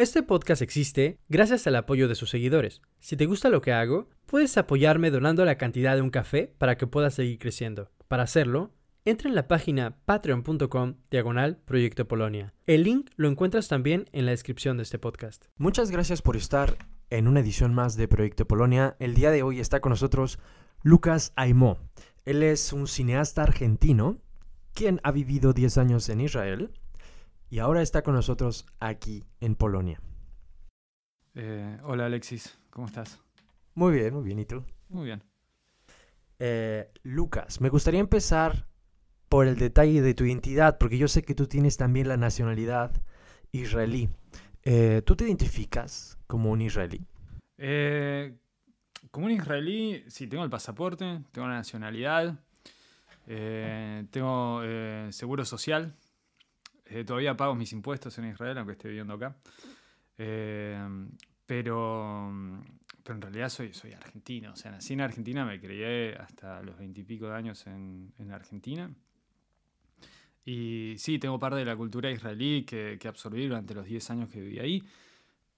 Este podcast existe gracias al apoyo de sus seguidores. Si te gusta lo que hago, puedes apoyarme donando la cantidad de un café para que pueda seguir creciendo. Para hacerlo, entra en la página patreon.com diagonal Proyecto Polonia. El link lo encuentras también en la descripción de este podcast. Muchas gracias por estar en una edición más de Proyecto Polonia. El día de hoy está con nosotros Lucas Aimó. Él es un cineasta argentino quien ha vivido 10 años en Israel y ahora está con nosotros aquí en Polonia. Eh, hola Alexis, ¿cómo estás? Muy bien, muy bien. ¿Y tú? Muy bien. Eh, Lucas, me gustaría empezar por el detalle de tu identidad, porque yo sé que tú tienes también la nacionalidad israelí. Eh, ¿Tú te identificas como un israelí? como un israelí, sí, tengo el pasaporte, tengo la nacionalidad, tengo seguro social, eh, todavía pago mis impuestos en Israel, aunque esté viviendo acá. Eh, pero, pero en realidad soy, soy argentino. O sea, nací en Argentina, me crié hasta los veintipico de años en, en, Argentina. Y sí, tengo parte de la cultura israelí que, que absorbí durante los 10 años que viví ahí.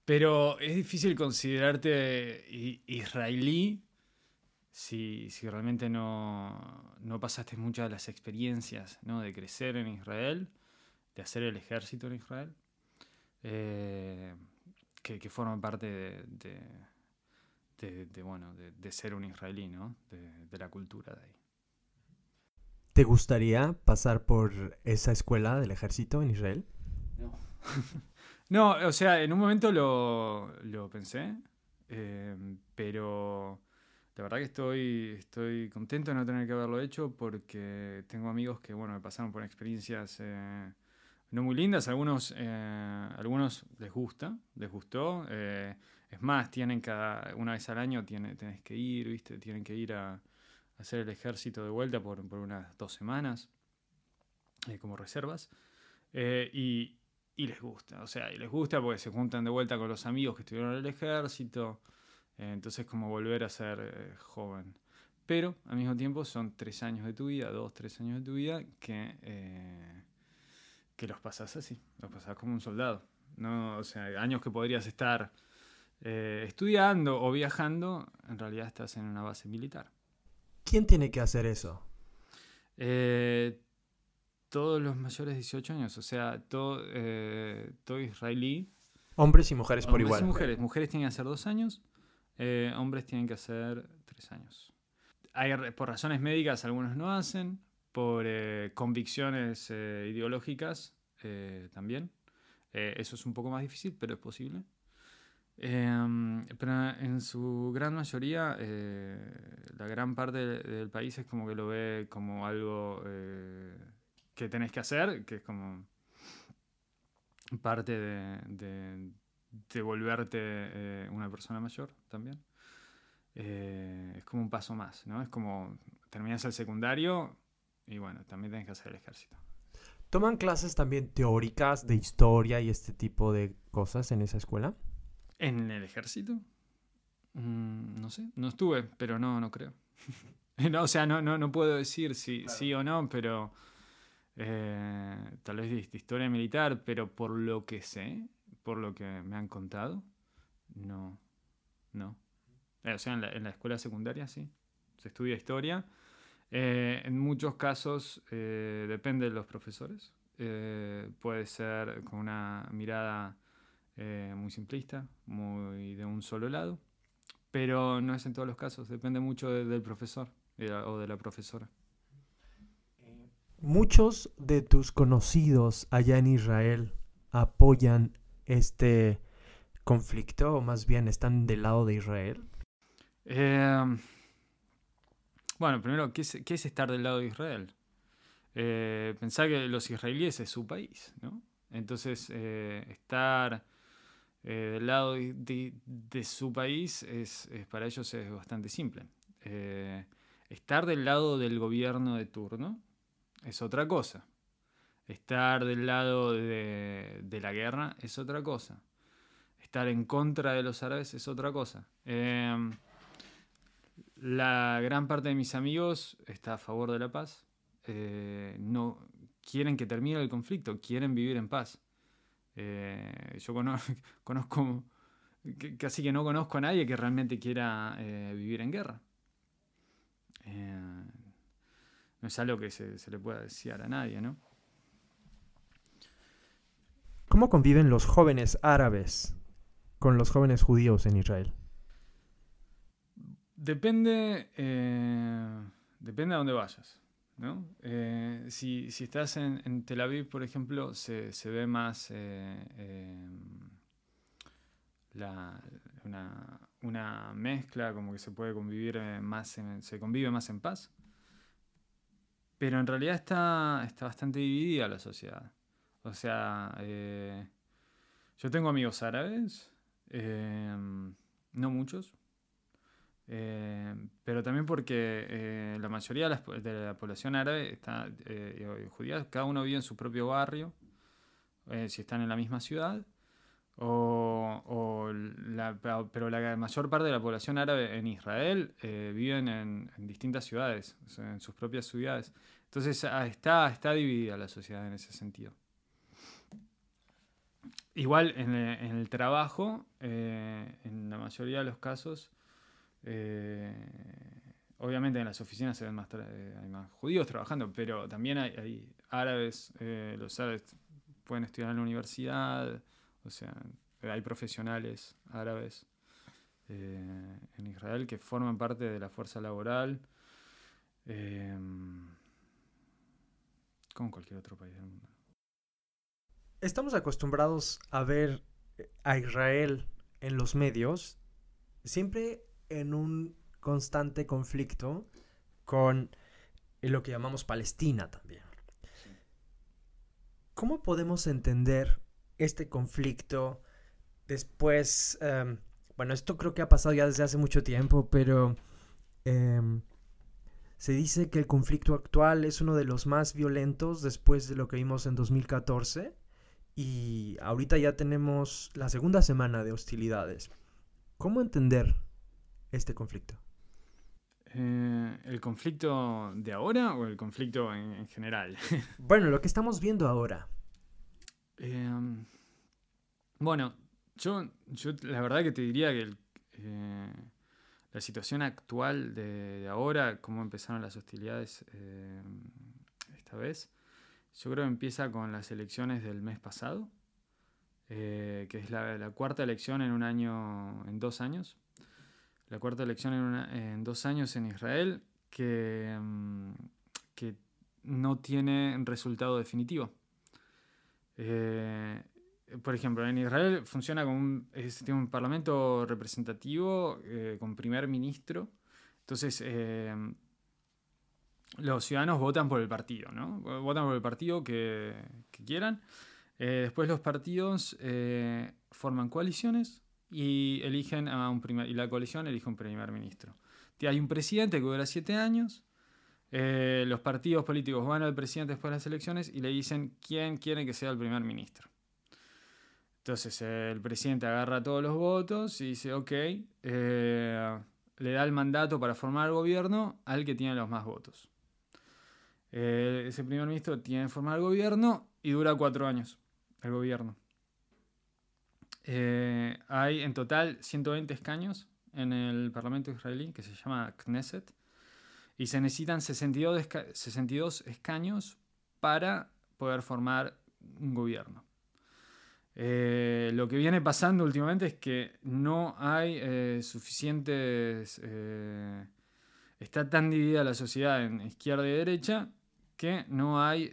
Pero es difícil considerarte israelí si, si realmente no, no, pasaste muchas de las experiencias ¿no? de crecer en Israel de hacer el ejército en Israel, eh, que, que, forman parte de, de, bueno, de, ser un israelí, ¿no? de, la cultura de ahí. ¿Te gustaría pasar por esa escuela del ejército en Israel? No. no, o sea, en un momento lo, lo pensé, eh, pero la verdad que estoy, estoy contento de no tener que haberlo hecho porque tengo amigos que, bueno, me pasaron por experiencias eh, no muy lindas, algunos, eh, algunos les gusta, les gustó. Eh, es más, tienen cada, una vez al año tiene, tenés que ir, ¿viste? Tienen que ir a, hacer el ejército de vuelta por, unas dos semanas, eh, como reservas. Y, y, les gusta, o sea, y les gusta porque se juntan de vuelta con los amigos que estuvieron en el ejército. entonces, como volver a ser joven. Pero al mismo tiempo son tres años de tu vida, dos, tres años de tu vida que que los pasas así, los pasas como un soldado. No, o sea, años que podrías estar eh, estudiando o viajando, en realidad estás en una base militar. ¿Quién tiene que hacer eso? Eh, todos los mayores de 18 años, o sea, todo, eh, todo israelí. Hombres y mujeres por igual. Y mujeres. Mujeres tienen que hacer dos años, hombres tienen que hacer tres años. Hay, por razones médicas algunos no hacen, por eh, convicciones eh, ideológicas eh, también. eso es un poco más difícil, pero es posible. Em, pero en su gran mayoría, la gran parte del, país es como que lo ve como algo que tenés que hacer, que es como parte de, de volverte una persona mayor también. es como un paso más, ¿no? Es como terminas el secundario, y bueno, también tienes que hacer el ejército. ¿Toman clases también teóricas de historia y este tipo de cosas en esa escuela? ¿En el ejército? Mm, no sé, no estuve, pero no, no creo. o sea, no, no, no puedo decir si sí o no, pero eh, tal vez de historia militar, pero por lo que sé, por lo que me han contado, no, no. Eh, o sea, en la, en la escuela secundaria sí, se estudia historia eh, en muchos casos eh, depende de los profesores. Eh, puede ser con una mirada muy simplista, muy de un solo lado, pero no es en todos los casos, depende mucho del profesor o de la profesora. Muchos de tus conocidos allá en Israel apoyan este conflicto o más bien están del lado de Israel. Bueno, primero, ¿qué es, estar del lado de Israel? Eh, pensar que los israelíes es su país, ¿no? Entonces, eh, estar eh, del lado de, su país es, para ellos es bastante simple. Eh, estar del lado del gobierno de turno es otra cosa. Estar del lado de, la guerra es otra cosa. Estar en contra de los árabes es otra cosa. La gran parte de mis amigos está a favor de la paz. Eh, no quieren que termine el conflicto, quieren vivir en paz. Eh, yo conozco, casi que no conozco a nadie que realmente quiera eh, vivir en guerra. no es algo que se, se le pueda decir a nadie, ¿no? ¿Cómo conviven los jóvenes árabes con los jóvenes judíos en Israel? Depende, eh, depende a dónde vayas. ¿no? Eh, si, estás en, Tel Aviv, por ejemplo, se, ve más eh, una, mezcla, como que se puede convivir más, se convive más en paz. Pero en realidad está, está bastante dividida la sociedad. O sea, yo tengo amigos árabes, no muchos, eh, pero también porque la mayoría de la, población árabe está judía, cada uno vive en su propio barrio, si están en la misma ciudad, o, pero la mayor parte de la población árabe en Israel viven en, distintas ciudades, en sus propias ciudades. Entonces ah, está, está dividida la sociedad en ese sentido. Igual en, el trabajo, eh, en la mayoría de los casos, eh, obviamente en las oficinas se ven más, eh, hay más judíos trabajando, pero también hay, árabes, los árabes pueden estudiar en la universidad, o sea, hay profesionales árabes en Israel que forman parte de la fuerza laboral, como cualquier otro país del mundo. Estamos acostumbrados a ver a Israel en los medios siempre en un constante conflicto con lo que llamamos Palestina también. ¿Cómo podemos entender este conflicto después? Em, bueno, esto creo que ha pasado ya desde hace mucho tiempo, pero em, se dice que el conflicto actual es uno de los más violentos después de lo que vimos en 2014 y ahorita ya tenemos la segunda semana de hostilidades. ¿Cómo entender este conflicto? Eh, ¿El conflicto de ahora o el conflicto en, general? bueno, lo que estamos viendo ahora. Em, bueno, yo, yo la verdad que te diría que eh, la situación actual de, ahora, cómo empezaron las hostilidades em, esta vez, yo creo que empieza con las elecciones del mes pasado, eh, que es la, cuarta elección en un año, en dos años. La cuarta elección en, dos años en Israel que, mm, que no tiene resultado definitivo. Eh, por ejemplo, en Israel funciona como un, tiene un parlamento representativo eh, con primer ministro. Entonces, los ciudadanos votan por el partido, ¿no? Votan por el partido que, quieran. Eh, después los partidos eh, forman coaliciones y eligen a un primer, y la coalición elige un primer ministro. Hay un presidente que dura siete años. Eh, los partidos políticos van al presidente después de las elecciones y le dicen quién quiere que sea el primer ministro. Entonces el presidente agarra todos los votos y dice, ok, le da el mandato para formar el gobierno al que tiene los más votos. Eh, ese primer ministro tiene que formar el gobierno y dura cuatro años el gobierno. Eh, hay en total 120 escaños en el Parlamento israelí que se llama Knesset y se necesitan 62, 62 escaños para poder formar un gobierno. Eh, lo que viene pasando últimamente es que no hay suficientes... está tan dividida la sociedad en izquierda y derecha que no hay...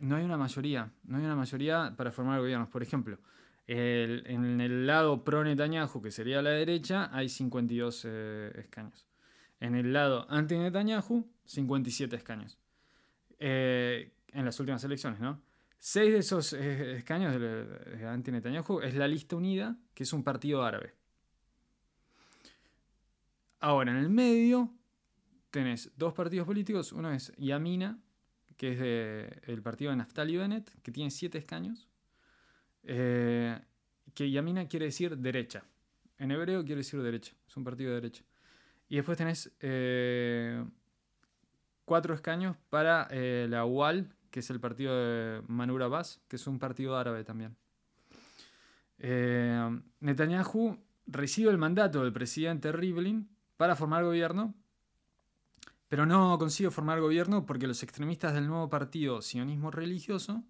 No hay una mayoría. No hay una mayoría para formar gobiernos. Por ejemplo, en el lado pro Netanyahu, que sería la derecha, hay 52 eh, escaños. En el lado anti Netanyahu, 57 escaños. Eh, en las últimas elecciones, ¿no? Seis de esos eh, escaños de, anti Netanyahu es la lista unida, que es un partido árabe. Ahora, en el medio tenés dos partidos políticos. Uno es Yamina, que es de, el partido de Naftali Bennett, que tiene siete escaños. Eh, que Yamina quiere decir derecha. En hebreo quiere decir derecha. Es un partido de derecha. Y después tenés eh, cuatro escaños para eh, la UAL, que es el partido de Manur Abbas, que es un partido árabe también. Netanyahu recibe el mandato del presidente Rivlin para formar gobierno, pero no consigue formar gobierno porque los extremistas del nuevo partido sionismo religioso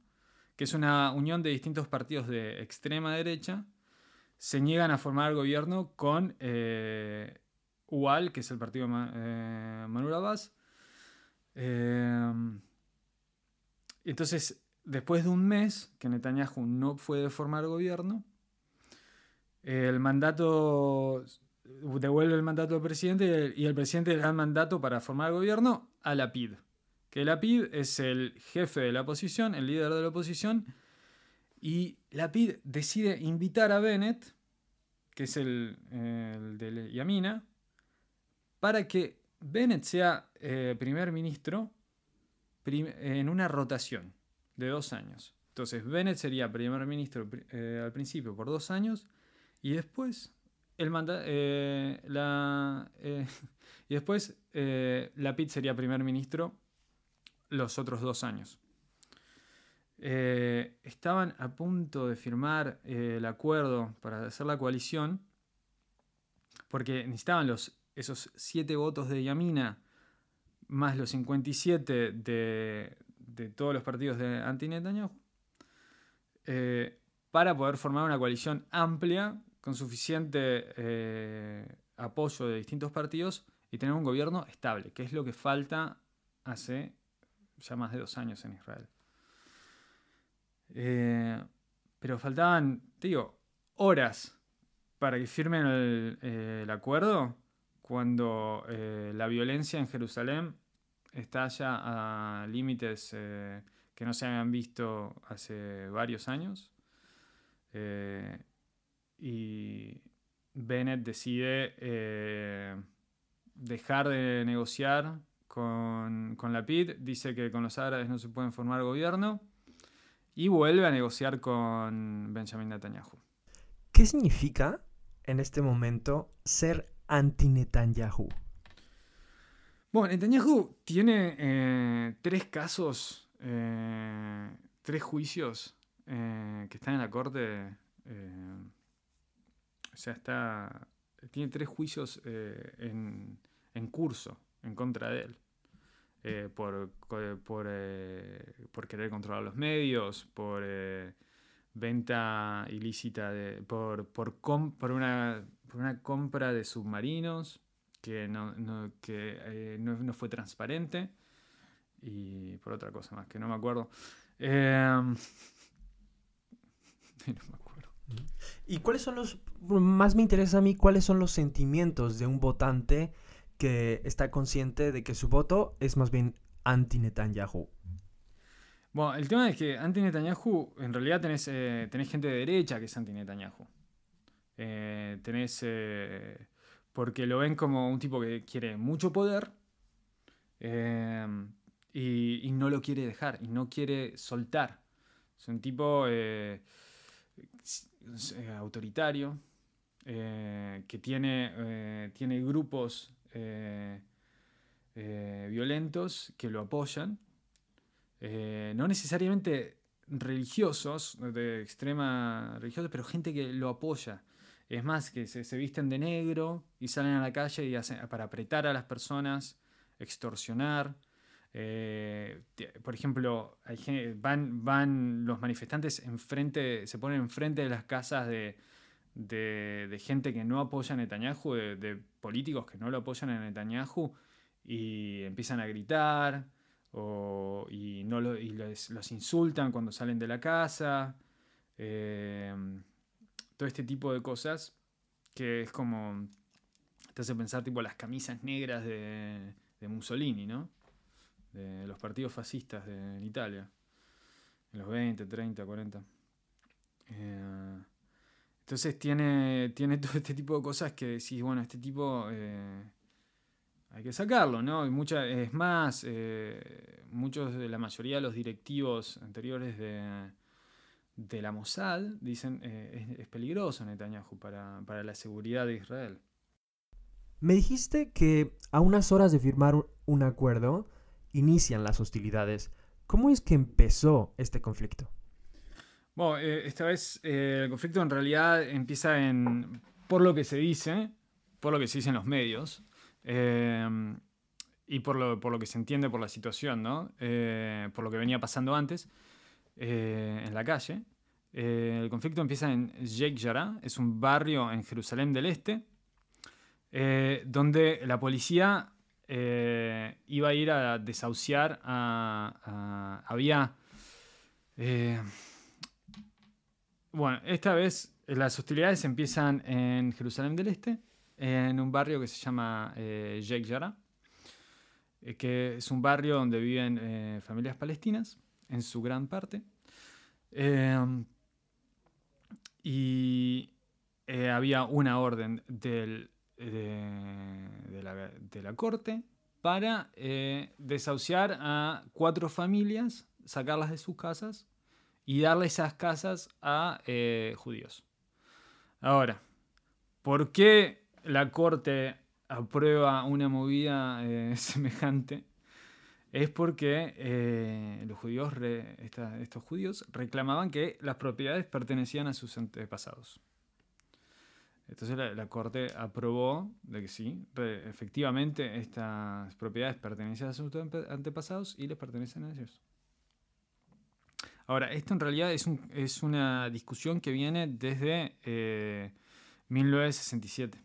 que es una unión de distintos partidos de extrema derecha, se niegan a formar gobierno con eh, UAL, que es el partido eh, Manur Abbas. Eh, entonces, después de un mes que Netanyahu no puede formar gobierno, el mandato devuelve el mandato al presidente y el presidente le da el mandato para formar gobierno a la PID que Lapid es el jefe de la oposición, el líder de la oposición, y Lapid decide invitar a Bennett, que es el, de Yamina, para que Bennett sea eh, primer ministro en una rotación de dos años. Entonces, Bennett sería primer ministro eh, al principio por dos años y después el eh, la, y después Lapid sería primer ministro los otros dos años. Eh, estaban a punto de firmar eh, el acuerdo para hacer la coalición, porque necesitaban los, esos siete votos de Yamina más los 57 de, todos los partidos de eh, para poder formar una coalición amplia con suficiente apoyo de distintos partidos y tener un gobierno estable, que es lo que falta hace ya más de dos años en Israel. Eh, pero faltaban, digo, horas para que firmen el, eh, acuerdo cuando eh, la violencia en Jerusalén está ya a límites que no se habían visto hace varios años. Y Bennett decide dejar de negociar con, la PID, dice que con los árabes no se pueden formar gobierno y vuelve a negociar con Benjamin Netanyahu. ¿Qué significa en este momento ser anti-Netanyahu? Bueno, Netanyahu tiene eh, tres casos, eh, tres juicios eh, que están en la corte. O sea, está, tiene tres juicios en, en curso en contra de él. Eh, por, por, eh, por, querer controlar los medios, por eh, venta ilícita, de, por, por, por, una, por una compra de submarinos que no, que, no, fue transparente y por otra cosa más que no me acuerdo. no me acuerdo. ¿Y cuáles son los, más me interesa a mí, cuáles son los sentimientos de un votante? que está consciente de que su voto es más bien anti-Netanyahu. Bueno, el tema es que anti-Netanyahu, en realidad tenés, eh, tenés, gente de derecha que es anti-Netanyahu. Eh, tenés. Eh, porque lo ven como un tipo que quiere mucho poder y, no lo quiere dejar, y no quiere soltar. Es un tipo autoritario, que tiene, tiene grupos eh, eh, violentos que lo apoyan, eh, no necesariamente religiosos, de extrema religiosa, pero gente que lo apoya. Es más, que se, visten de negro y salen a la calle y para apretar a las personas, extorsionar. Por ejemplo, van, los manifestantes enfrente, se ponen enfrente de las casas de, gente que no apoya a Netanyahu, de, políticos que no lo apoyan a Netanyahu y empiezan a gritar y, no los insultan cuando salen de la casa. Em, todo este tipo de cosas que es como te hace pensar tipo las camisas negras de, Mussolini, ¿no? De los partidos fascistas en Italia, en los 20, 30, 40. entonces tiene, tiene todo este tipo de cosas que decís, bueno, este tipo eh, hay que sacarlo, ¿no? mucha, es más, eh, muchos de la mayoría de los directivos anteriores de, de la Mossad dicen eh, es, peligroso Netanyahu para, para la seguridad de Israel. Me dijiste que a unas horas de firmar un acuerdo inician las hostilidades. ¿Cómo es que empezó este conflicto? Bueno, eh, esta vez eh, el conflicto en realidad empieza en, por lo que se dice, por lo que se dice en los medios, eh, y por lo, por lo, que se entiende por la situación, ¿no? por lo que venía pasando antes en la calle. el conflicto empieza en Sheikh Jarrah, es un barrio en Jerusalén del Este, donde la policía iba a ir a desahuciar a... había... Bueno, esta vez eh, las hostilidades empiezan en Jerusalén del Este, en un barrio que se llama eh, eh, que es un barrio donde viven eh, familias palestinas, en su gran parte. Em, y había una orden del, de, la, de, la, corte para desahuciar a cuatro familias, sacarlas de sus casas y darle esas casas a eh, judíos. Ahora, ¿por qué la corte aprueba una movida eh, semejante? Es porque eh, los judíos, estos judíos reclamaban que las propiedades pertenecían a sus antepasados. Entonces la, corte aprobó de que sí, efectivamente estas propiedades pertenecen a sus antepasados y les pertenecen a ellos. Ahora, esto en realidad es, un, es una discusión que viene desde 1967. Eh,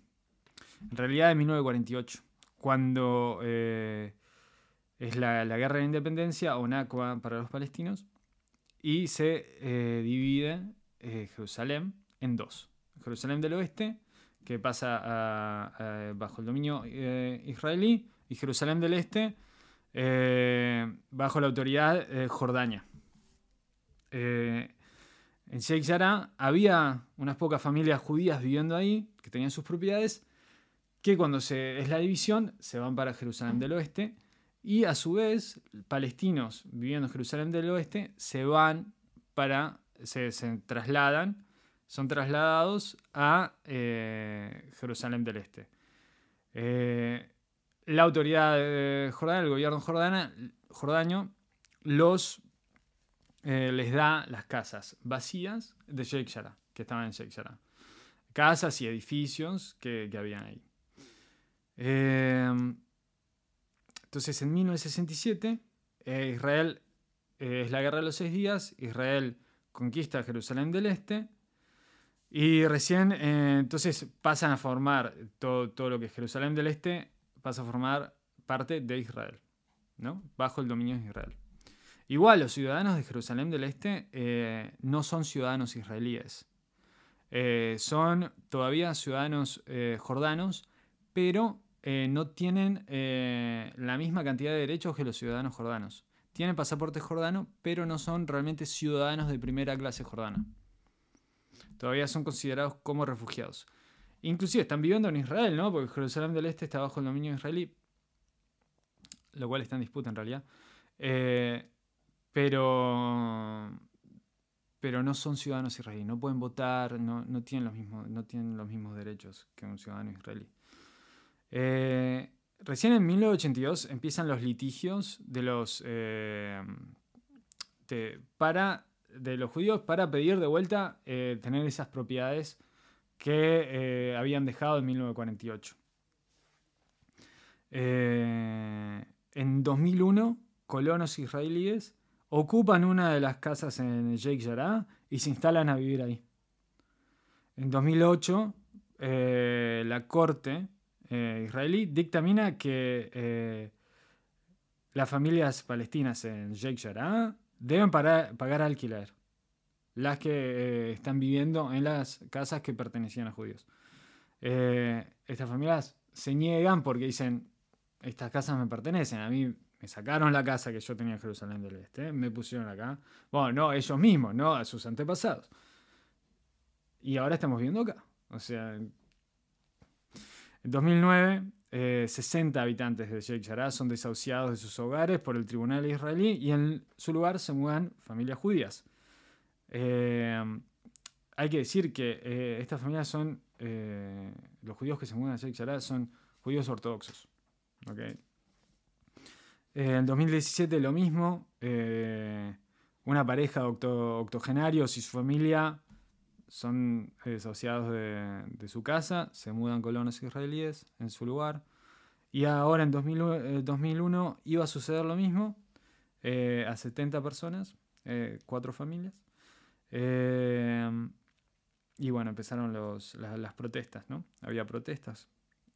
en realidad de 1948, cuando eh, es la, guerra de independencia o NACUA para los palestinos, y se eh, divide Jerusalén en dos. Jerusalén del oeste, que pasa bajo el dominio israelí, y Jerusalén del este, bajo la autoridad Jordania. Eh, en Sheikh Jarrah había unas pocas familias judías viviendo ahí, que tenían sus propiedades, que cuando se, es la división se van para Jerusalén del Oeste y a su vez palestinos viviendo en Jerusalén del Oeste se van para, se, trasladan, son trasladados a eh, Jerusalén del Este. Eh, la autoridad de Jordania, el gobierno jordana, eh, les da las casas vacías de Sheikh Jarrah, que estaban en Sheikh Jarrah. Casas y edificios que, que habían ahí. Entonces, en 1967, eh, Israel eh, es la guerra de los seis días, Israel conquista Jerusalén del Este. Y recién, entonces pasan a formar todo, todo, lo que es Jerusalén del Este, pasa a formar parte de Israel, ¿no? Bajo el dominio de Israel. Igual, los ciudadanos de Jerusalén del Este eh, no son ciudadanos israelíes. Eh, son todavía ciudadanos eh, jordanos, pero no tienen la misma cantidad de derechos que los ciudadanos jordanos. Tienen pasaporte jordano, pero no son realmente ciudadanos de primera clase jordana. Todavía son considerados como refugiados. Inclusive están viviendo en Israel, ¿no? Porque Jerusalén del Este está bajo el dominio israelí, lo cual está en disputa en realidad pero, pero no son ciudadanos israelíes, no pueden votar, no, tienen, los mismos, no tienen los mismos derechos que un ciudadano israelí. Eh, recién en 1982 empiezan los litigios de los, eh, para, de los judíos para pedir de vuelta eh, tener esas propiedades que habían dejado en 1948. en 2001, colonos israelíes ocupan una de las casas en Sheikh Jarrah y se instalan a vivir ahí. En 2008, eh, la corte eh, israelí dictamina que eh, las familias palestinas en Sheikh Jarrah deben pagar alquiler. Las que están viviendo en las casas que pertenecían a judíos. estas familias se niegan porque dicen, estas casas me pertenecen, a mí me sacaron la casa que yo tenía en Jerusalén del Este, me pusieron acá. Bueno, no ellos mismos, no a sus antepasados. Y ahora estamos viendo acá. O sea, en 2009 60 habitantes de Sheikh Jarrah son desahuciados de sus hogares por el tribunal israelí y en su lugar se mudan familias judías. hay que decir que estas familias son, los judíos que se mudan a Sheikh Jarrah son judíos ortodoxos. ¿okay? en 2017 lo mismo, una pareja de octogenarios y su familia son desahuciados de, su casa, se mudan colonos israelíes en su lugar. Y ahora en 2001 eh, iba a suceder lo mismo eh, a 70 personas, eh, cuatro familias. y bueno, empezaron las, protestas, ¿no? Había protestas.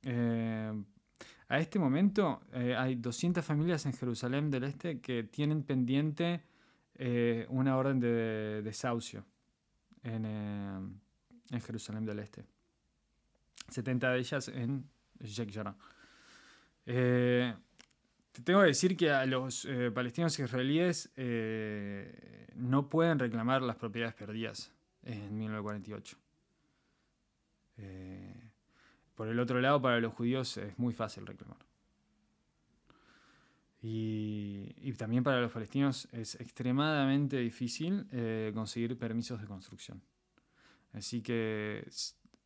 a este momento hay 200 familias en Jerusalén del Este que tienen pendiente una orden de desahucio en, en Jerusalén del Este. 70 de ellas en Sheikh Jarrah. Eh, te tengo que decir que a los eh, palestinos israelíes eh, no pueden reclamar las propiedades perdidas en 1948. por el otro lado, para los judíos es muy fácil reclamar. Y, y también para los palestinos es extremadamente difícil conseguir permisos de construcción. Así que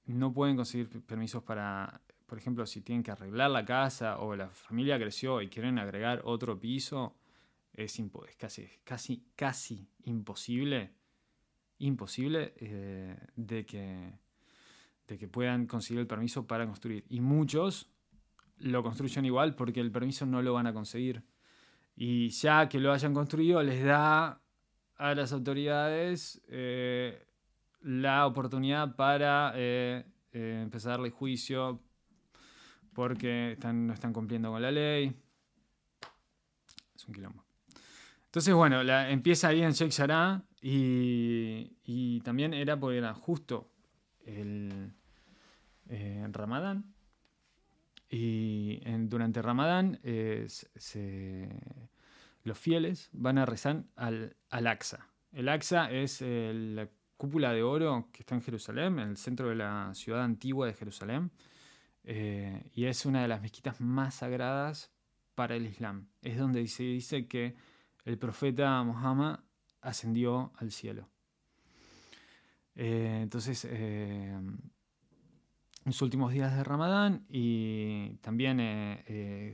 no pueden conseguir permisos para por ejemplo, si tienen que arreglar la casa o la familia creció y quieren agregar otro piso, es, casi, casi, casi imposible, imposible eh, de, que, de que puedan conseguir el permiso para construir. Y muchos lo construyen igual porque el permiso no lo van a conseguir. Y ya que lo hayan construido, les da a las autoridades eh, la oportunidad para eh, empezar a darle juicio porque no están cumpliendo con la ley. Es un quilombo. Entonces, bueno, empieza ahí en Sheikh Jarrah y, también era porque era justo el eh, Ramadán. Y durante Ramadán eh, los fieles van a rezar al, al Aqsa. El Aqsa es la cúpula de oro que está en Jerusalén, en el centro de la ciudad antigua de Jerusalén. Eh, y es una de las mezquitas más sagradas para el Islam. Es donde se dice que el profeta Muhammad ascendió al cielo. Eh, entonces, eh, en los últimos días de Ramadán y también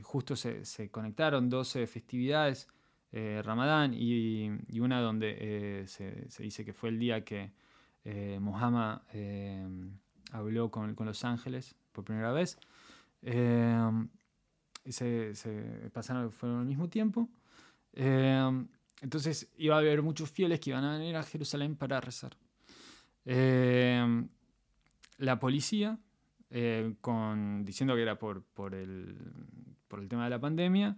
justo se, conectaron 12 festividades, Ramadán y, una donde se, dice que fue el día que Muhammad habló con, los ángeles por primera vez. Eh, se, pasaron, fueron al mismo tiempo. Eh, entonces iba a haber muchos fieles que iban a venir a Jerusalén para rezar. Eh, la policía, con, diciendo que era por, el, por el tema de la pandemia,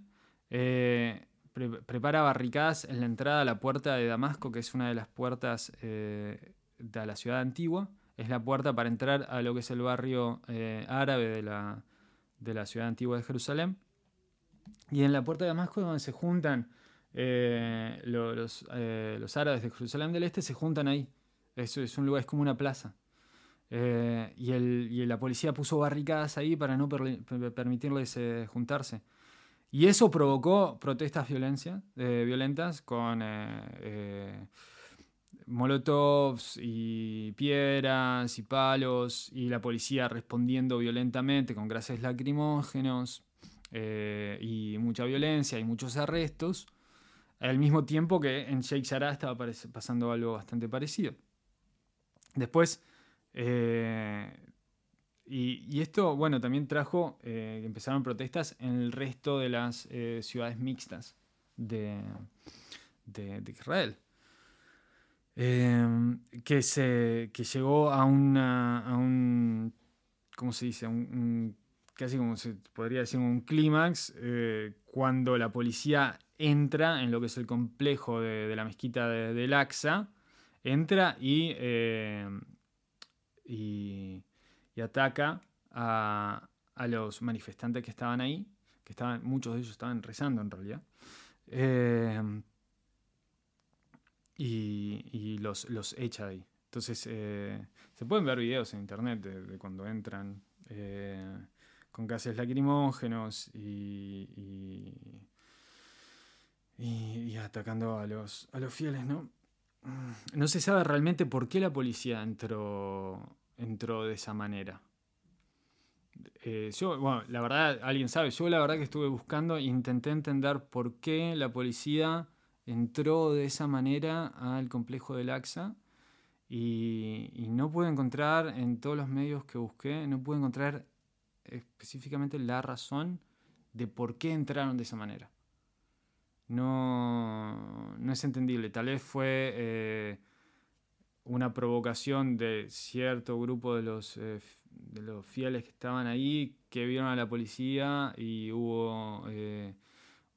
prepara barricadas en la entrada a la puerta de Damasco, que es una de las puertas de la ciudad antigua, es la puerta para entrar a lo que es el barrio eh, árabe de la, de la, ciudad antigua de Jerusalén. Y en la puerta de Damasco, donde se juntan eh, los, eh, los, árabes de Jerusalén del Este, se juntan ahí. Eso es un lugar, es como una plaza. Y, el, y, la policía puso barricadas ahí para no permitirles juntarse. Y eso provocó protestas violencia, violentas con molotovs y piedras y palos y la policía respondiendo violentamente con gases lacrimógenos eh, y mucha violencia y muchos arrestos, al mismo tiempo que en Sheikh Jarrah estaba pasando algo bastante parecido. Después, eh, y, esto, bueno, también trajo, eh, empezaron protestas en el resto de las ciudades mixtas de, de Israel. Em, que, se, que llegó a, una, a un, ¿cómo se dice? Un, casi como se podría decir un clímax, eh, cuando la policía entra en lo que es el complejo de, la mezquita de, del Aqsa, entra y, y, ataca a, a, los manifestantes que estaban ahí, que estaban, muchos de ellos estaban rezando en realidad. Eh, y, los, los echa ahí. Entonces, eh, se pueden ver videos en internet de, cuando entran, eh, con gases lacrimógenos y, y, atacando a los, a los fieles, ¿no? No se sabe realmente por qué la policía entró, entró de esa manera. Eh, yo, bueno, la verdad, alguien sabe, yo la verdad que estuve buscando e intenté entender por qué la policía entró de esa manera al complejo del AXA y, y no pude encontrar en todos los medios que busqué, no pude encontrar específicamente la razón de por qué entraron de esa manera. No, no es entendible. Tal vez fue eh, una provocación de cierto grupo de los, eh, de los fieles que estaban ahí, que vieron a la policía y hubo, eh,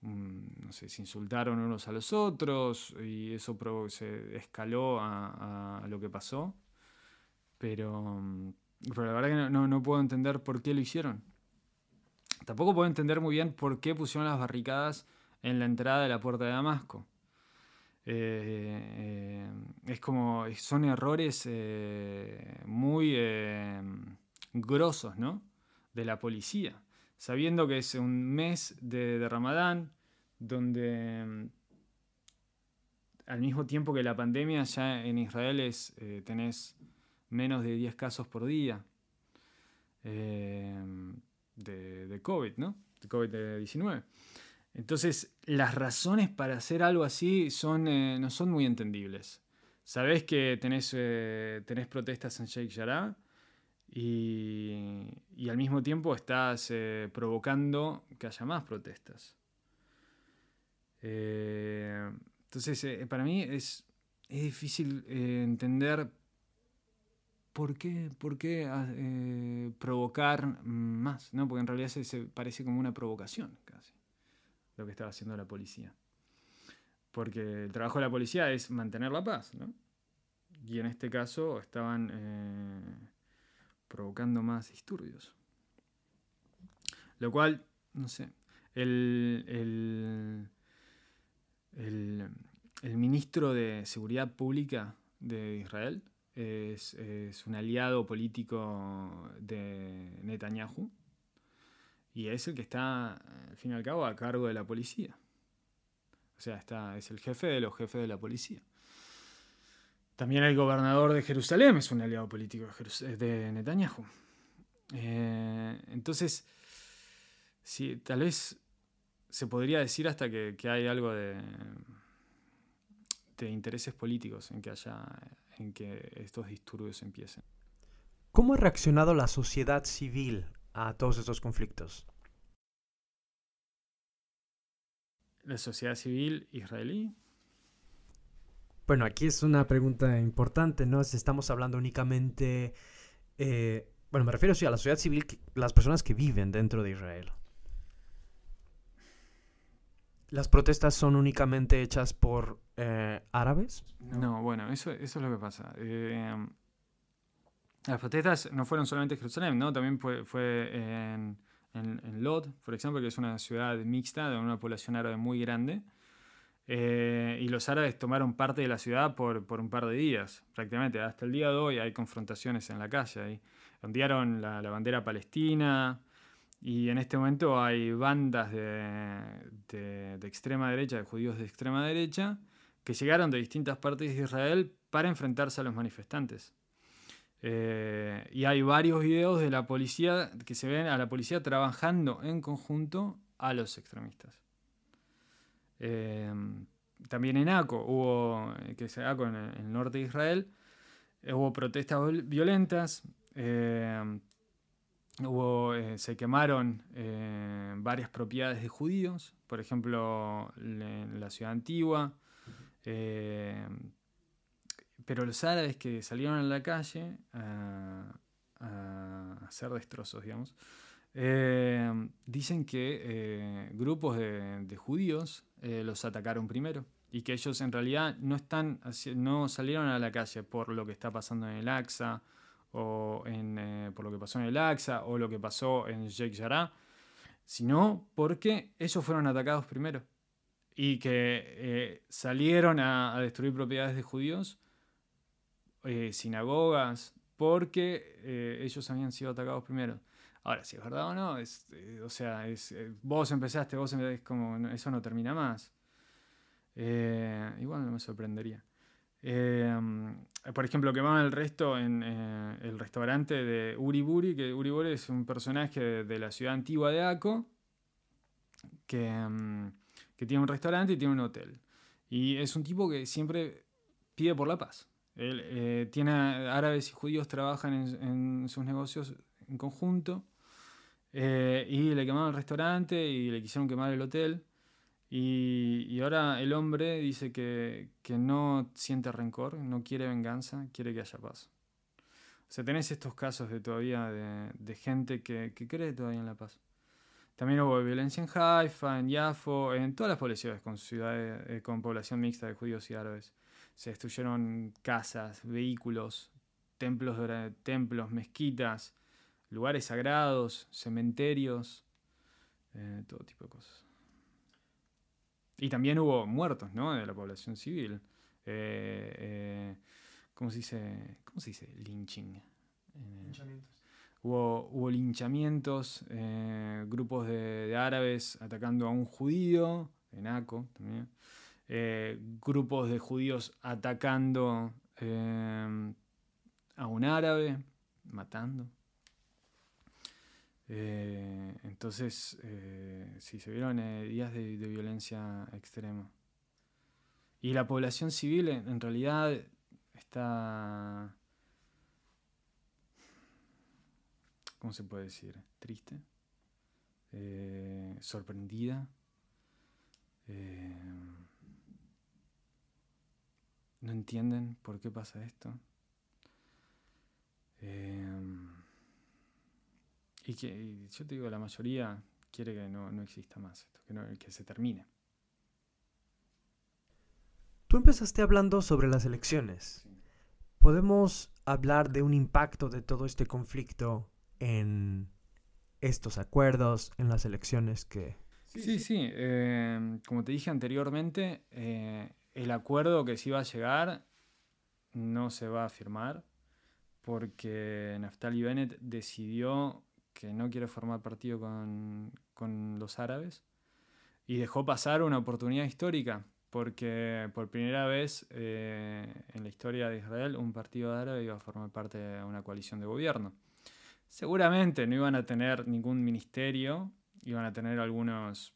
no sé, se insultaron unos a los otros y eso se escaló a, lo que pasó. Pero pero la verdad que no, no, puedo entender por qué lo hicieron. Tampoco puedo entender muy bien por qué pusieron las barricadas en la entrada de la puerta de Damasco. Eh, eh, es como, son errores eh, muy grosos, ¿no? De la policía. Sabiendo que es un mes de, de Ramadán, donde al mismo tiempo que la pandemia ya en Israel es, tenés menos de 10 casos por día de, COVID, ¿no? De COVID-19. Entonces, las razones para hacer algo así son, eh, no son muy entendibles. Sabés que tenés, eh, protestas en Sheikh Jarrah y, al mismo tiempo estás provocando que haya más protestas. entonces, para mí es, es difícil entender ¿por qué, ah, eh, provocar más? ¿no? Porque en realidad se, parece como una provocación casi lo que estaba haciendo la policía. Porque el trabajo de la policía es mantener la paz, ¿no? Y en este caso estaban eh, provocando más disturbios. Lo cual, no sé, el, el, el, el ministro de Seguridad Pública de Israel, es, un aliado político de Netanyahu y es el que está, al fin y al cabo, a cargo de la policía. O sea, está, es el jefe de los jefes de la policía. También el gobernador de Jerusalén es un aliado político de, Netanyahu. Eh, entonces, sí, tal vez se podría decir hasta que, que hay algo de, de intereses políticos en que haya en que estos disturbios empiecen. ¿Cómo ha reaccionado la sociedad civil a todos estos conflictos? La sociedad civil israelí. Bueno, aquí es una pregunta importante, ¿no? Si estamos hablando únicamente, eh, bueno, me refiero sí, a la sociedad civil, las personas que viven dentro de Israel. ¿Las protestas son únicamente hechas por eh, árabes? No, bueno, eso, eso es lo que pasa. Eh, las protestas no fueron solamente en Jerusalén, ¿no? También fue, fue en, en, Lod, por ejemplo, que es una ciudad mixta de una población árabe muy grande. Eh, y los árabes tomaron parte de la ciudad por, por, un par de días, prácticamente. Hasta el día de hoy hay confrontaciones en la calle. Ahí. Ondearon la, la bandera palestina, y en este momento hay bandas de, extrema derecha, de judíos de extrema derecha, que llegaron de distintas partes de Israel para enfrentarse a los manifestantes. Eh, y hay varios videos de la policía que se ven a la policía trabajando en conjunto a los extremistas. Eh, también en Aco, hubo, que es Aco en el, norte de Israel, hubo protestas violentas. Eh, Hubo, eh, se quemaron eh, varias propiedades de judíos, por ejemplo, en la ciudad antigua. Eh, pero los árabes que salieron a la calle a, hacer destrozos, digamos, dicen que grupos de, judíos los atacaron primero y que ellos en realidad no, están, no salieron a la calle por lo que está pasando en el AXA o eh, por lo que pasó en el AXA o lo que pasó en Sheikh Jarrah, sino porque ellos fueron atacados primero y que eh, salieron a, destruir propiedades de judíos, eh, sinagogas, porque eh, ellos habían sido atacados primero. Ahora, si es verdad o no, es, o sea, es, vos empezaste, vos empezaste, como, eso no termina más. igual no me sorprendería. por ejemplo, quemaban el resto en el restaurante de Uriburi, que Uriburi es un personaje de, la ciudad antigua de Ako, que, que tiene un restaurante y tiene un hotel. Y es un tipo que siempre pide por la paz. Él eh, tiene árabes y judíos trabajan en, sus negocios en conjunto. Eh, y le quemaron el restaurante y le quisieron quemar el hotel. Y, ahora el hombre dice que, no siente rencor, no quiere venganza, quiere que haya paz. O sea, tenés estos casos de todavía de, gente que, que cree todavía en la paz. También hubo violencia en Haifa, en Yafo, en todas las poblaciones con ciudades eh, con población mixta de judíos y árabes. Se destruyeron casas, vehículos, templos, templos mezquitas, lugares sagrados, cementerios, eh, todo tipo de cosas. Y también hubo muertos, ¿no? De la población civil. Eh, ¿Cómo se dice? ¿Cómo se dice? Lynching. Hubo, linchamientos, eh, grupos de, árabes atacando a un judío, en Aco también, eh, grupos de judíos atacando eh, a un árabe, matando. entonces, sí, se vieron días de, violencia extrema. Y la población civil en realidad está ¿cómo se puede decir? Triste, eh, sorprendida, eh, no entienden por qué pasa esto. Eh, y que yo te digo, la mayoría quiere que no, exista más esto, que, que se termine. Tú empezaste hablando sobre las elecciones. ¿Podemos hablar de un impacto de todo este conflicto en estos acuerdos, en las elecciones que... Sí, sí, em, como te dije anteriormente, eh, el acuerdo que se iba a llegar no se va a firmar porque Naftali Bennett decidió que no quiere formar partido con, los árabes y dejó pasar una oportunidad histórica porque por primera vez eh, en la historia de Israel un partido árabe iba a formar parte de una coalición de gobierno. Seguramente no iban a tener ningún ministerio, iban a tener algunos,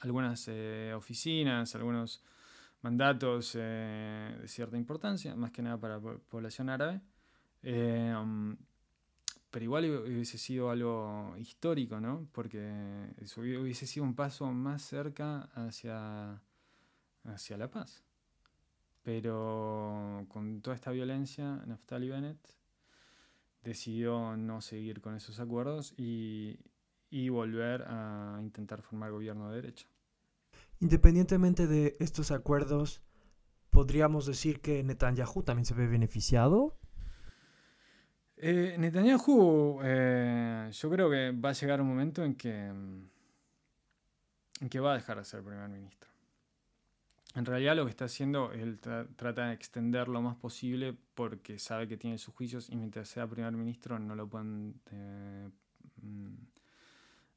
algunas eh, oficinas, algunos mandatos eh, de cierta importancia, más que nada para la población árabe. Eh, um, pero igual hubiese sido algo histórico, ¿no? Porque hubiese sido un paso más cerca hacia, hacia la paz. Pero con toda esta violencia, Naftali Bennett decidió no seguir con esos acuerdos y, volver a intentar formar gobierno de derecha. Independientemente de estos acuerdos, ¿podríamos decir que Netanyahu también se ve beneficiado? Eh, Netanyahu, eh, yo creo que va a llegar un momento en que, en que va a dejar de ser primer ministro. En realidad lo que está haciendo, él trata de extender lo más posible porque sabe que tiene sus juicios y mientras sea primer ministro no lo pueden eh, mm,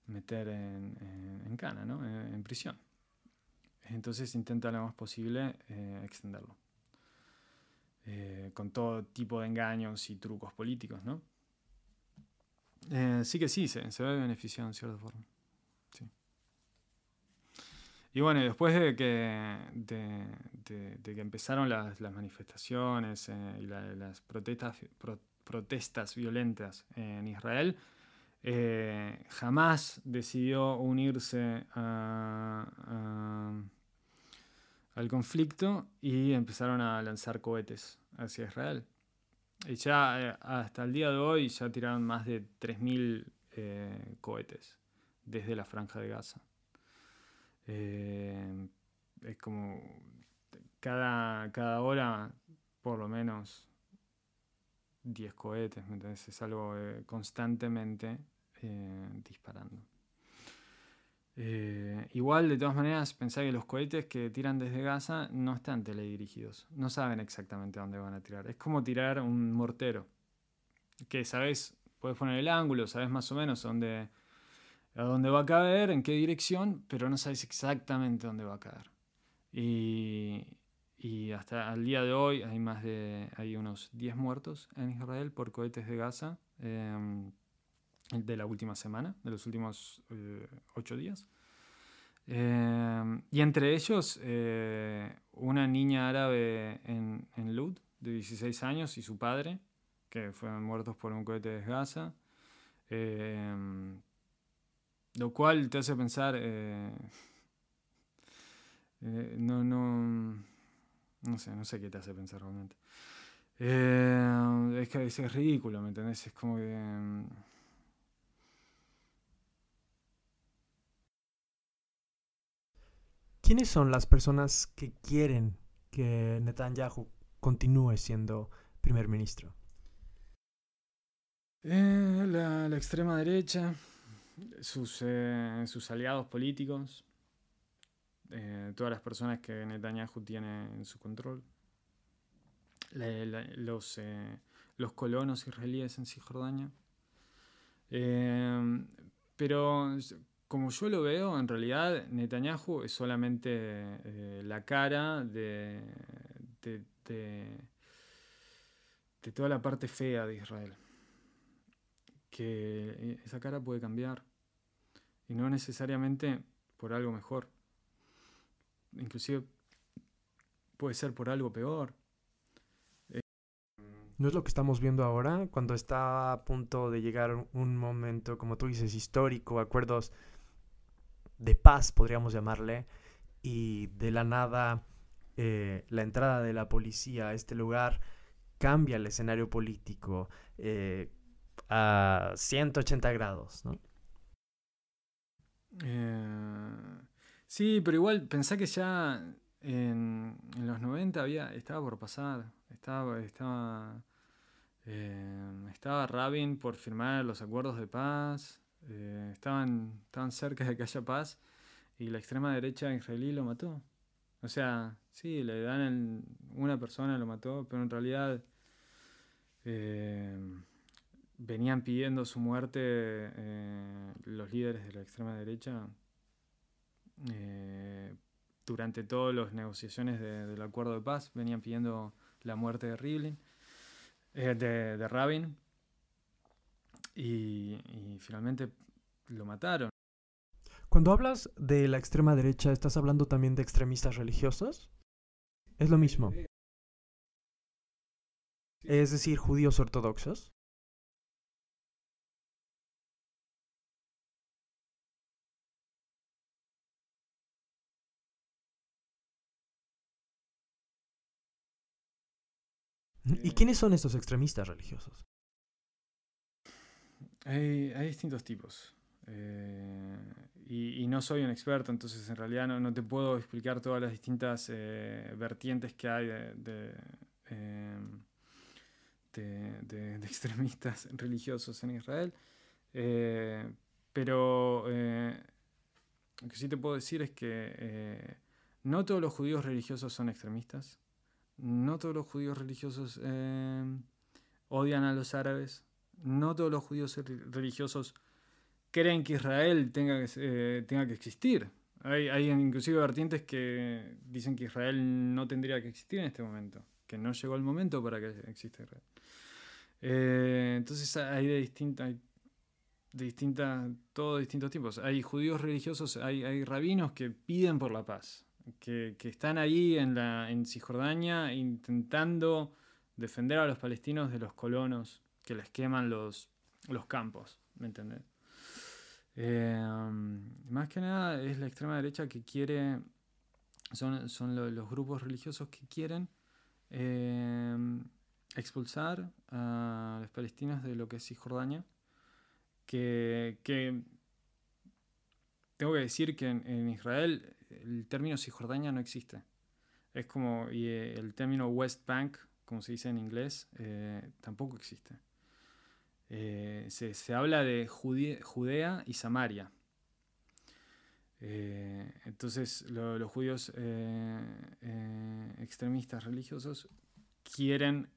meter en, cana, ¿no? en, prisión. Entonces intenta lo más posible eh, extenderlo. Eh, con todo tipo de engaños y trucos políticos, ¿no? sí que sí, se, ve beneficiado en cierta forma. Y bueno, después de que, empezaron las, manifestaciones eh, y las protestas, violentas en Israel, eh, jamás decidió unirse al conflicto y empezaron a lanzar cohetes hacia Israel. Y ya eh, hasta el día de hoy ya tiraron más de 3.000 cohetes desde la franja de Gaza. Eh, es como cada, cada hora por lo menos 10 cohetes, Es algo eh, constantemente eh, igual, de todas maneras, pensar que los cohetes que tiran desde Gaza no están teledirigidos. No saben exactamente dónde van a tirar. Es como tirar un mortero. que sabes, puedes poner el ángulo, sabes más o menos dónde, a dónde va a caer, en qué dirección, pero no sabes exactamente dónde va a caer. Y, y hasta el día de hoy hay más de hay unos 10 muertos en Israel por cohetes de Gaza em, de la última semana, de los últimos 8 eh, días. Em, y entre ellos eh, una niña árabe en, en Lud de 16 años y su padre, que fueron muertos por un cohete de Gaza. Em, lo cual te hace pensar, eh, no, no, no sé, no sé qué te hace pensar realmente. Eh, es que es ridículo, ¿me entendés? Es como que... ¿Quiénes son las personas que quieren que Netanyahu continúe siendo primer ministro? Eh, la, extrema derecha, sus, eh, aliados políticos, eh, todas las personas que Netanyahu tiene en su control, los, eh, los colonos israelíes en Cisjordania. Pero como yo lo veo, en realidad Netanyahu es solamente la cara de, de, toda la parte fea de Israel. Que esa cara puede cambiar. Y no necesariamente por algo mejor inclusive puede ser por algo peor. ¿No es lo que estamos viendo ahora? Cuando está a punto de llegar un momento, como tú dices, histórico, acuerdos de paz, podríamos llamarle, y de la nada eh, la entrada de la policía a este lugar cambia el escenario político eh, a 180 grados, ¿no? Eh, Sí, pero igual pensá que ya en, los 90 había, estaba por pasar. Estaba, estaba, estaba Rabin por firmar los acuerdos de paz. Eh, estaban, estaban cerca de que haya paz. Y la extrema derecha israelí lo mató. O sea, sí, le dan el, una persona lo mató, pero en realidad eh, venían pidiendo su muerte los líderes de la extrema derecha eh, durante todas las negociaciones del acuerdo de paz venían pidiendo la muerte de Rivlin, eh, de, Rabin, y, finalmente lo mataron. Cuando hablas de la extrema derecha, ¿estás hablando también de extremistas religiosos? Es lo mismo. Es decir, judíos ortodoxos. ¿Y quiénes son estos extremistas religiosos? Hay, distintos tipos. Eh, y, no soy un experto, entonces en realidad no, te puedo explicar todas las distintas eh, vertientes que hay de, em, de, extremistas religiosos en Israel. Eh, pero lo que sí te puedo decir es que no todos los judíos religiosos son extremistas no todos los judíos religiosos eh, odian a los árabes, no todos los judíos religiosos creen que Israel tenga que, eh, tenga que existir. Hay, hay, inclusive vertientes que dicen que Israel no tendría que existir en este momento, que no llegó el momento para que exista Israel. Eh, entonces hay de distintas, de todos distintos tipos. Hay judíos religiosos, hay, hay rabinos que piden por la paz que, están ahí en, la, en Cisjordania intentando defender a los palestinos de los colonos que les queman los, los campos, ¿me entendés? Eh, más que nada es la extrema derecha que quiere, son, son los grupos religiosos que quieren eh, expulsar a los palestinos de lo que es Cisjordania, que, tengo que decir que en Israel el término Cisjordania no existe. Es como, y eh, el término West Bank, como se dice en inglés, tampoco existe. Eh, se, habla de Judea, y Samaria. entonces los judíos extremistas religiosos quieren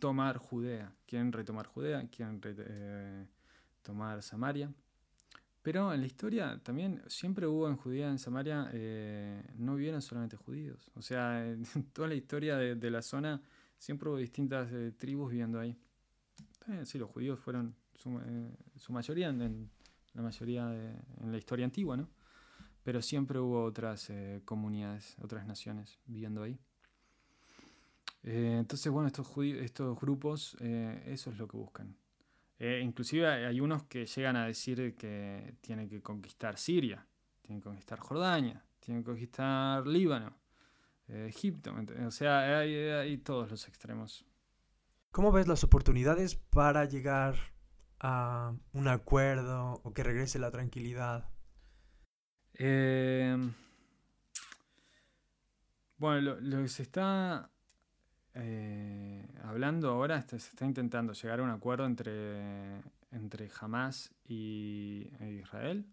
tomar Judea. Quieren retomar Judea, quieren eh, tomar Samaria. Pero en la historia también siempre hubo en Judea, en Samaria, eh, no vivieron solamente judíos. O sea, en toda la historia de, la zona siempre hubo distintas eh, tribus viviendo ahí. Sí, los judíos fueron su, mayoría en, la mayoría de, en la historia antigua, ¿no? Pero siempre hubo otras comunidades, otras naciones viviendo ahí. Eh, entonces, bueno, estos, estos grupos, eh, eso es lo que buscan. Eh, inclusive hay unos que llegan a decir que tienen que conquistar Siria, tienen que conquistar Jordania, tienen que conquistar Líbano, Egipto. O sea, hay, todos los extremos. ¿Cómo ves las oportunidades para llegar a un acuerdo o que regrese la tranquilidad? bueno, lo, que se está eh, hablando ahora, se está intentando llegar a un acuerdo entre, entre Hamas y e Israel,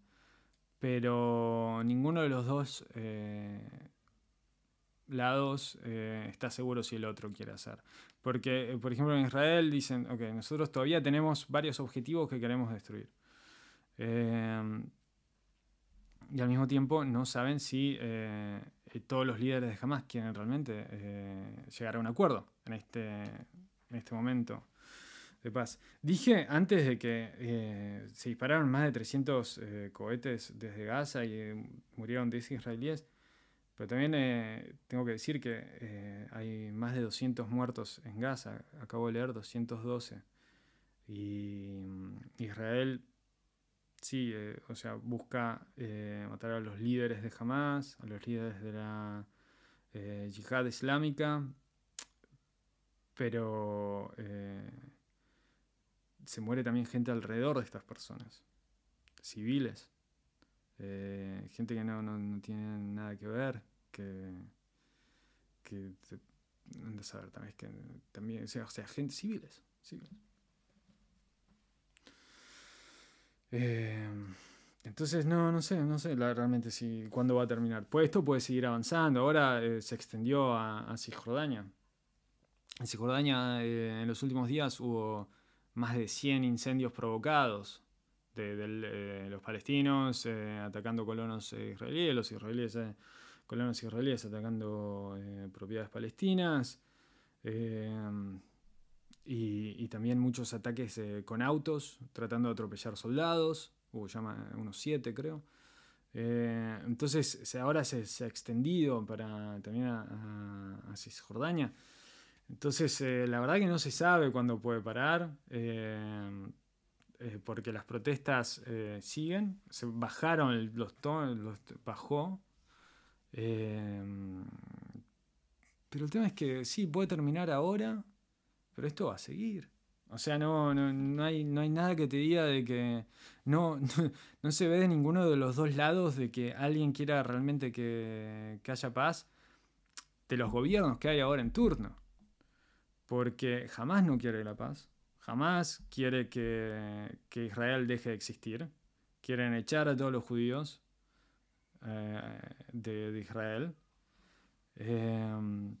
pero ninguno de los dos eh, lados eh, está seguro si el otro quiere hacer. Porque, por ejemplo, en Israel dicen, ok, nosotros todavía tenemos varios objetivos que queremos destruir. y al mismo tiempo no saben si eh, todos los líderes de Hamas quieren realmente eh, llegar a un acuerdo en este, en este momento de paz. Dije antes de que eh, se dispararon más de 300 cohetes desde Gaza y murieron 10 israelíes, pero también tengo que decir que hay más de 200 muertos en Gaza. Acabo de leer 212. Y mm, Israel Sí, eh, o sea, busca eh, matar a los líderes de Hamas, a los líderes de la eh, yihad islámica, pero se muere también gente alrededor de estas personas, civiles, gente que no, no, tiene nada que ver, que, que de saber también, que también, o sea, gente civiles, civiles. Eh, entonces, no, no sé, no sé realmente si cuándo va a terminar. Pues esto puede seguir avanzando. Ahora eh, se extendió a, Cisjordania. En Cisjordania eh, en los últimos días hubo más de 100 incendios provocados de, los palestinos atacando colonos israelíes, los israelíes, colonos israelíes atacando propiedades palestinas. Y, también muchos ataques eh, con autos, tratando de atropellar soldados, hubo ya unos siete creo. Eh, entonces ahora se, ha extendido para también a, Cisjordania. Entonces eh, la verdad que no se sabe cuándo puede parar, porque las protestas siguen, se bajaron los los bajó. Pero el tema es que sí, puede terminar ahora pero esto va a seguir. O sea, no, no, hay, no hay nada que te diga de que no, no, se ve de ninguno de los dos lados de que alguien quiera realmente que, haya paz de los gobiernos que hay ahora en turno. Porque jamás no quiere la paz, jamás quiere que, Israel deje de existir. Quieren echar a todos los judíos eh, de, Israel. Eh,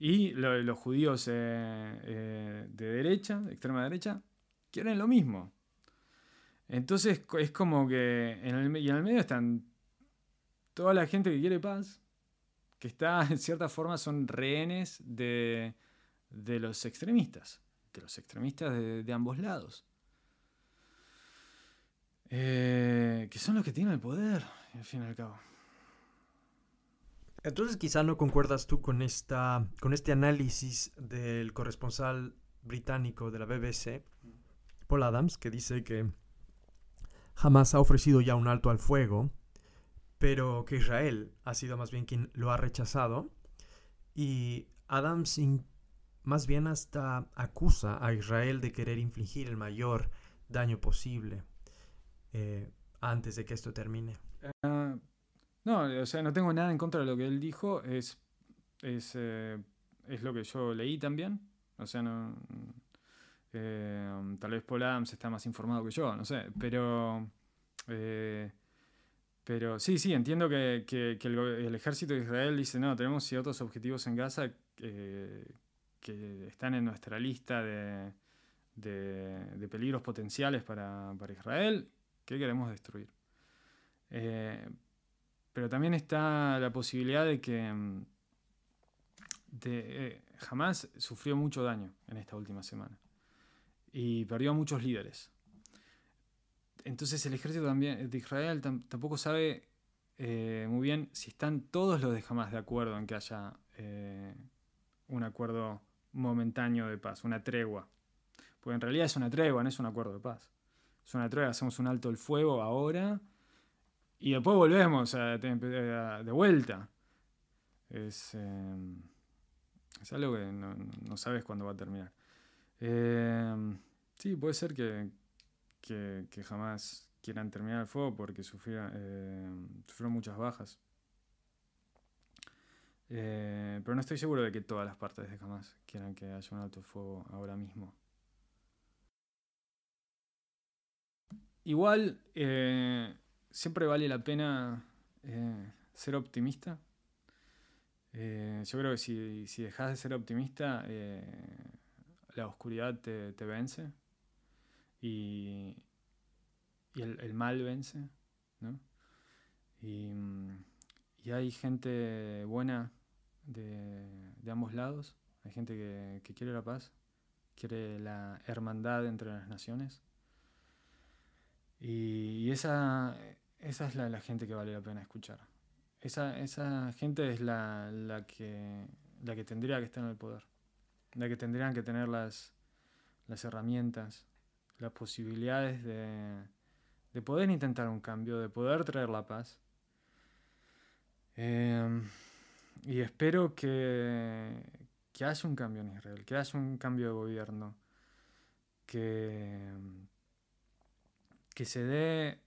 y los judíos eh, eh, de derecha, de extrema derecha, quieren lo mismo. Entonces es como que en el, y en el medio están toda la gente que quiere paz, que está en cierta forma son rehenes de, los extremistas, de los extremistas de, ambos lados. Eh, que son los que tienen el poder, al fin y al cabo. Entonces quizá no concuerdas tú con, esta, con este análisis del corresponsal británico de la BBC, Paul Adams, que dice que jamás ha ofrecido ya un alto al fuego, pero que Israel ha sido más bien quien lo ha rechazado. Y Adams más bien hasta acusa a Israel de querer infligir el mayor daño posible eh, antes de que esto termine. Ah, no, o sea, no tengo nada en contra de lo que él dijo. Es, es, eh, es lo que yo leí también. O sea, no. Eh, tal vez Paul Adams está más informado que yo, no sé. Pero. Eh, pero sí, sí, entiendo que, el, ejército de Israel dice: no, tenemos ciertos objetivos en Gaza que están en nuestra lista de, de, peligros potenciales para, Israel que queremos destruir. Eh, pero también está la posibilidad de que mm, de, jamás sufrió mucho daño en esta última semana y perdió a muchos líderes. Entonces el ejército también de Israel tampoco sabe eh, muy bien si están todos los de Hamas de acuerdo en que haya eh, un acuerdo momentáneo de paz, una tregua. Porque en realidad es una tregua, no es un acuerdo de paz. Una tregua, hacemos un alto el fuego ahora y después volvemos de vuelta. Es, eh, es algo que no, sabes cuándo va a terminar. Eh, sí, puede ser que, que, jamás quieran terminar el fuego porque sufrieron, eh, sufrieron muchas bajas. Eh, pero no estoy seguro de que todas las partes de Hamas quieran que haya un alto fuego ahora mismo. Igual, eh, siempre vale la pena eh, ser optimista. yo creo que si, si, dejas de ser optimista, la oscuridad te, vence y, el, mal vence. Y, y hay gente buena de, ambos lados. Hay gente que, quiere la paz, quiere la hermandad entre las naciones. Y, esa, esa es la, gente que vale la pena escuchar. Esa, esa gente es la, la, que, la que tendría que estar en el poder. La que tendrían que tener las, las herramientas, las posibilidades de, de poder intentar un cambio, de poder traer la paz. Eh, y espero que, que un cambio en Israel, que haya un cambio de gobierno, que, que se dé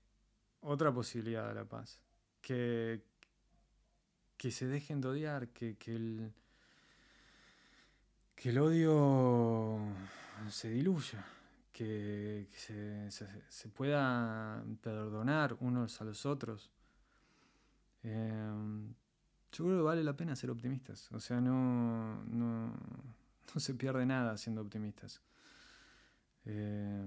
otra posibilidad de la paz, que, que se dejen de odiar, que, que, el, que el odio se diluya, que, se, se, pueda perdonar unos a los otros. Eh, yo creo que vale la pena ser optimistas. O sea, no, no, se pierde nada siendo optimistas. Eh,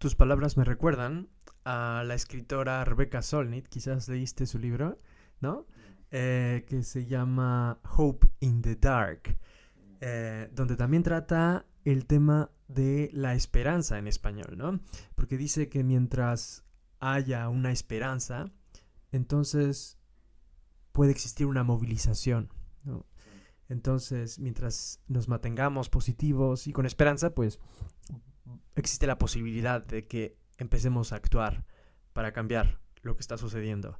Tus palabras me recuerdan a la escritora Rebecca Solnit, quizás leíste su libro, ¿no? Eh, que se llama Hope in the Dark, eh, donde también trata el tema de la esperanza en español, ¿no? Porque dice que mientras haya una esperanza, entonces puede existir una movilización. Entonces, mientras nos mantengamos positivos y con esperanza, pues existe la posibilidad de que empecemos a actuar para cambiar lo que está sucediendo.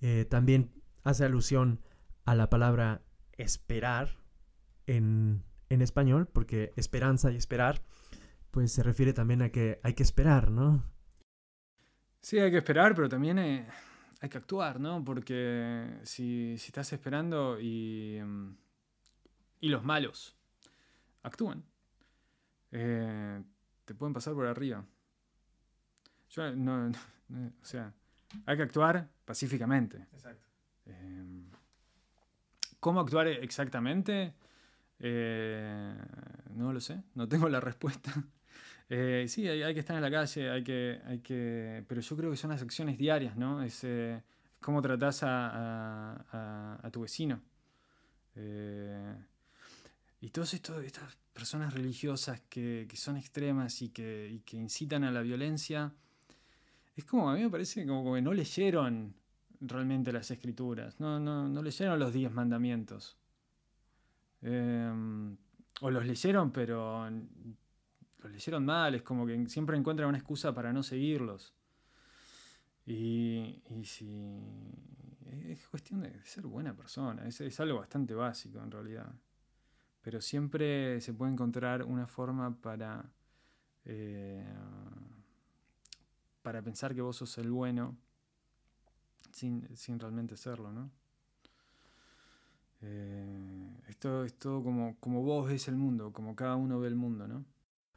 Eh, también hace alusión a la palabra esperar en, español, porque esperanza y esperar, pues se refiere también a que hay que esperar, ¿no? Sí, hay que esperar, pero también eh, hay que actuar, ¿no? Porque si, estás esperando y, mm, y los malos actúan, eh, te pueden pasar por arriba. Yo no, o sea, hay que actuar pacíficamente. Exacto. Eh, ¿Cómo actuar exactamente? Eh, no lo sé, no tengo la respuesta. sí, hay, que estar en la calle, hay que, hay que, pero yo creo que son las acciones diarias, ¿no? Es, eh, cómo tratás a, a, tu vecino. Eh, y todas estas personas religiosas que, que son extremas y que, que, incitan a la violencia, es como, a mí me parece como que no leyeron realmente las escrituras, no, no, no leyeron los diez mandamientos. Eh, o los leyeron, pero los leyeron mal, es como que siempre encuentran una excusa para no seguirlos. Y, y si. Es cuestión de ser buena persona, es, algo bastante básico en realidad. Pero siempre se puede encontrar una forma para. Eh, para pensar que vos sos el bueno sin, realmente serlo, ¿no? Eh, esto es todo como, como vos ves el mundo, como cada uno ve el mundo, ¿no?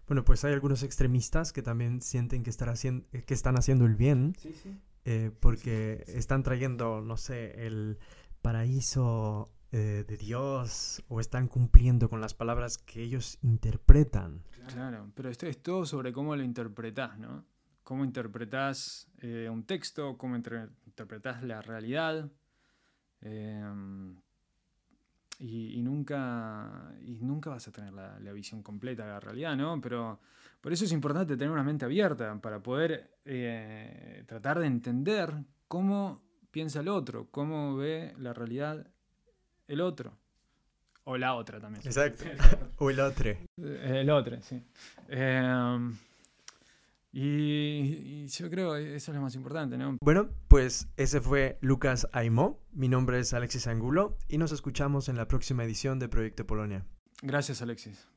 Bueno, pues hay algunos extremistas que también sienten que, haciendo, que están haciendo el bien. Eh, porque están trayendo, no sé, el paraíso eh, de Dios o están cumpliendo con las palabras que ellos interpretan. Claro, pero esto es todo sobre cómo lo interpretás, ¿no? Cómo interpretás eh, un texto, cómo inter- interpretás la realidad. em, y, nunca, y nunca vas a tener la, la visión completa de la realidad, ¿no? Pero por eso es importante tener una mente abierta para poder eh, tratar de entender cómo piensa el otro, cómo ve la realidad el otro. O la otra también. Exacto. o el otro. El otro, sí. Eh, y, y yo creo que eso es lo más importante, ¿no? Bueno, pues ese fue Lucas Aimó. Mi nombre es Alexis Angulo y nos escuchamos en la próxima edición de Proyecto Polonia. Gracias, Alexis.